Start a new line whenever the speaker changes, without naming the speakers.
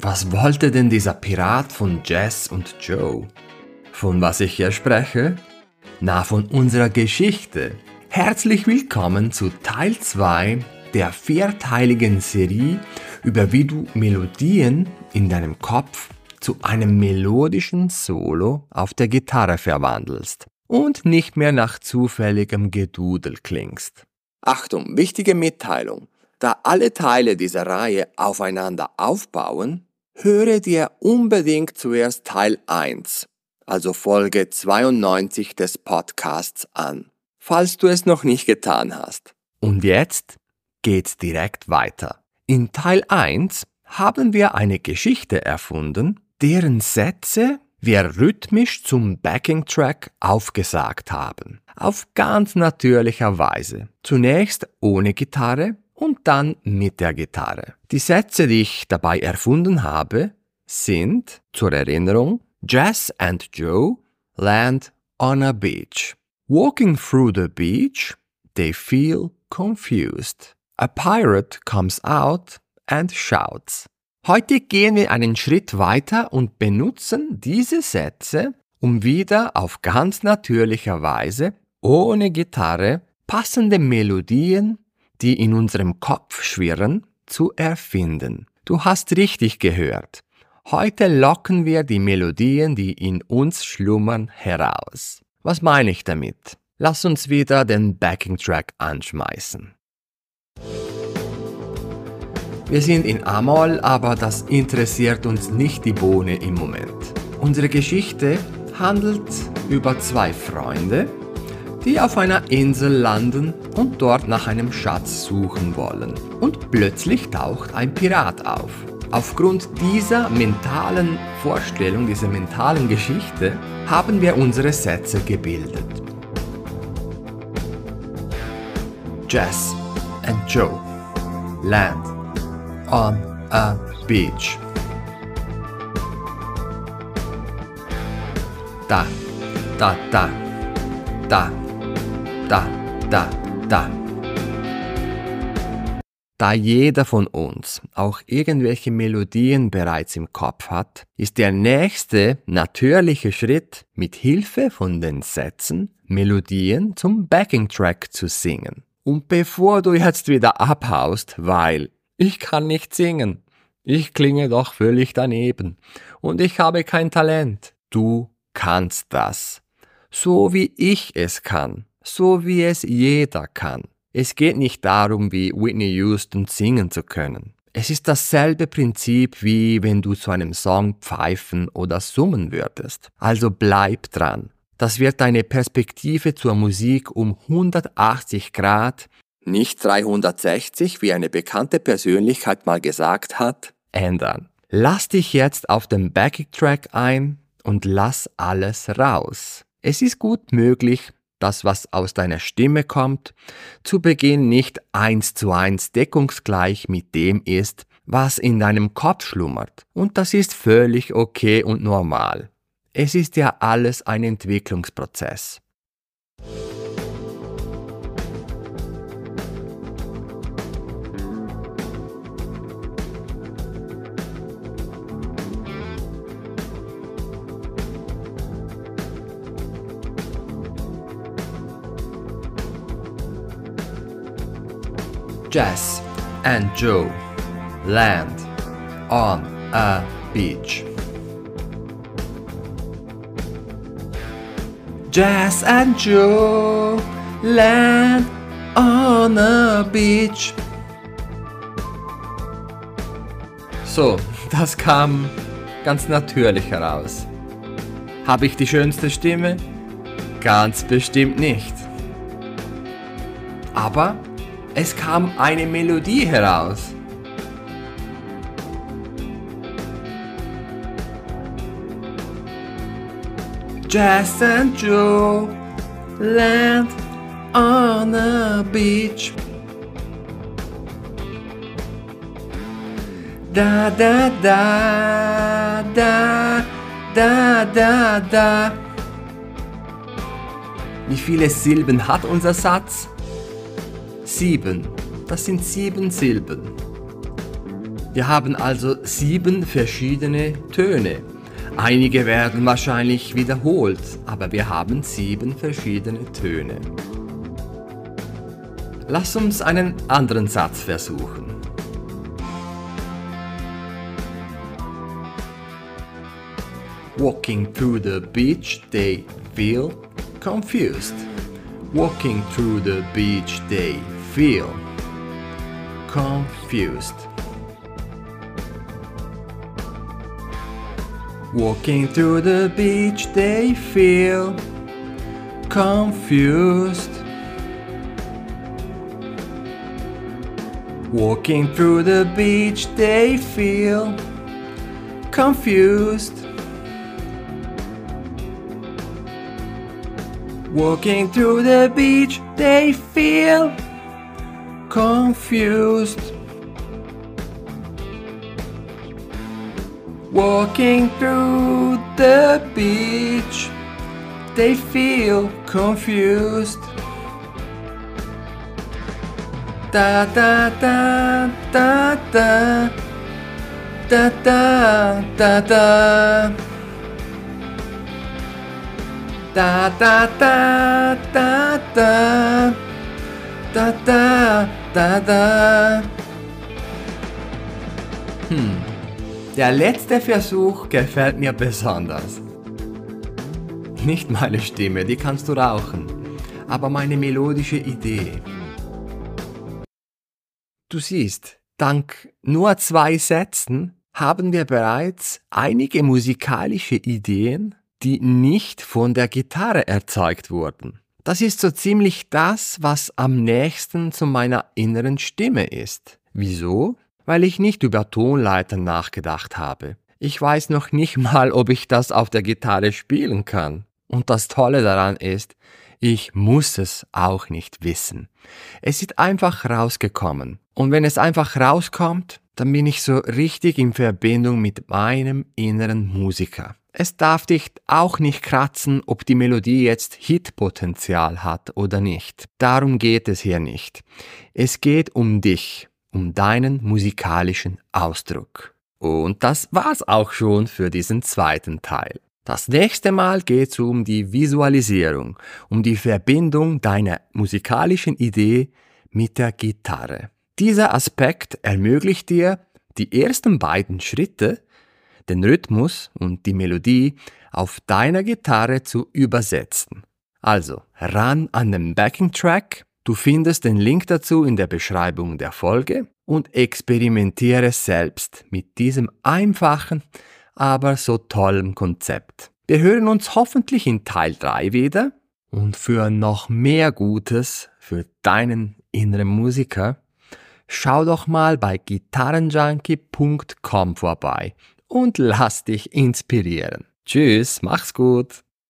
Was wollte denn dieser Pirat von Jess und Joe? Von was ich hier spreche? Na, von unserer Geschichte. Herzlich willkommen zu Teil 2 der vierteiligen Serie über wie du Melodien in deinem Kopf zu einem melodischen Solo auf der Gitarre verwandelst und nicht mehr nach zufälligem Gedudel klingst. Achtung, wichtige Mitteilung. Da alle Teile dieser Reihe aufeinander aufbauen, höre dir unbedingt zuerst Teil 1, also Folge 92 des Podcasts an, falls du es noch nicht getan hast. Und jetzt geht's direkt weiter. In Teil 1 haben wir eine Geschichte erfunden, deren Sätze wir rhythmisch zum Backing-Track aufgesagt haben. Auf ganz natürlicher Weise. Zunächst ohne Gitarre und dann mit der Gitarre. Die Sätze, die ich dabei erfunden habe, sind zur Erinnerung Jess and Joe land on a beach. Walking through the beach, they feel confused. A pirate comes out and shouts. Heute gehen wir einen Schritt weiter und benutzen diese Sätze, um wieder auf ganz natürlicher Weise, ohne Gitarre, passende Melodien die in unserem Kopf schwirren, zu erfinden. Du hast richtig gehört. Heute locken wir die Melodien, die in uns schlummern, heraus. Was meine ich damit? Lass uns wieder den Backing Track anschmeißen. Wir sind in Amol, aber das interessiert uns nicht die Bohne im Moment. Unsere Geschichte handelt über zwei Freunde, die auf einer Insel landen und dort nach einem Schatz suchen wollen. Und plötzlich taucht ein Pirat auf. Aufgrund dieser mentalen Vorstellung, dieser mentalen Geschichte, haben wir unsere Sätze gebildet. Jess and Joe land on a beach. Da, da, da, da da, da, da. Da jeder von uns auch irgendwelche Melodien bereits im Kopf hat, ist der nächste natürliche Schritt, mit Hilfe von den Sätzen Melodien zum Backing Track zu singen. Und bevor du jetzt wieder abhaust, weil ich kann nicht singen, ich klinge doch völlig daneben und ich habe kein Talent, du kannst das. So wie ich es kann so wie es jeder kann. Es geht nicht darum, wie Whitney Houston singen zu können. Es ist dasselbe Prinzip, wie wenn du zu einem Song pfeifen oder summen würdest. Also bleib dran. Das wird deine Perspektive zur Musik um 180 Grad, nicht 360, wie eine bekannte Persönlichkeit mal gesagt hat, ändern. Lass dich jetzt auf den Backing Track ein und lass alles raus. Es ist gut möglich, das, was aus deiner Stimme kommt, zu Beginn nicht eins zu eins deckungsgleich mit dem ist, was in deinem Kopf schlummert. Und das ist völlig okay und normal. Es ist ja alles ein Entwicklungsprozess. Jess and Joe land on a beach. Jess and Joe land on a beach. So, das kam ganz natürlich heraus. Habe ich die schönste Stimme? Ganz bestimmt nicht. Aber es kam eine Melodie heraus. Jess and Joe land on a beach. Da da da da da da da. Wie viele Silben hat unser Satz? Sieben. Das sind sieben Silben. Wir haben also sieben verschiedene Töne. Einige werden wahrscheinlich wiederholt, aber wir haben sieben verschiedene Töne. Lass uns einen anderen Satz versuchen. Walking through the beach, they feel confused. Walking through the beach, they feel confused. Walking through the beach, they feel confused. Walking through the beach, they feel confused. Walking through the beach, they feel confused. Walking through the beach, they feel confused. Da da da da da da da da da da da da da da da da da Hm. Der letzte Versuch gefällt mir besonders. Nicht meine Stimme, die kannst du rauchen, aber meine melodische Idee. Du siehst, dank nur zwei Sätzen haben wir bereits einige musikalische Ideen, die nicht von der Gitarre erzeugt wurden. Das ist so ziemlich das, was am nächsten zu meiner inneren Stimme ist. Wieso? Weil ich nicht über Tonleitern nachgedacht habe. Ich weiß noch nicht mal, ob ich das auf der Gitarre spielen kann. Und das Tolle daran ist, ich muss es auch nicht wissen. Es ist einfach rausgekommen. Und wenn es einfach rauskommt, dann bin ich so richtig in Verbindung mit meinem inneren Musiker. Es darf dich auch nicht kratzen, ob die Melodie jetzt Hitpotenzial hat oder nicht. Darum geht es hier nicht. Es geht um dich, um deinen musikalischen Ausdruck. Und das war's auch schon für diesen zweiten Teil. Das nächste Mal geht's um die Visualisierung, um die Verbindung deiner musikalischen Idee mit der Gitarre. Dieser Aspekt ermöglicht dir, die ersten beiden Schritte, den Rhythmus und die Melodie auf deiner Gitarre zu übersetzen. Also, ran an den Backing Track, du findest den Link dazu in der Beschreibung der Folge und experimentiere selbst mit diesem einfachen, aber so tollen Konzept. Wir hören uns hoffentlich in Teil 3 wieder und für noch mehr Gutes für deinen inneren Musiker, schau doch mal bei gitarrenjunkie.com vorbei und lass dich inspirieren. Tschüss, mach's gut.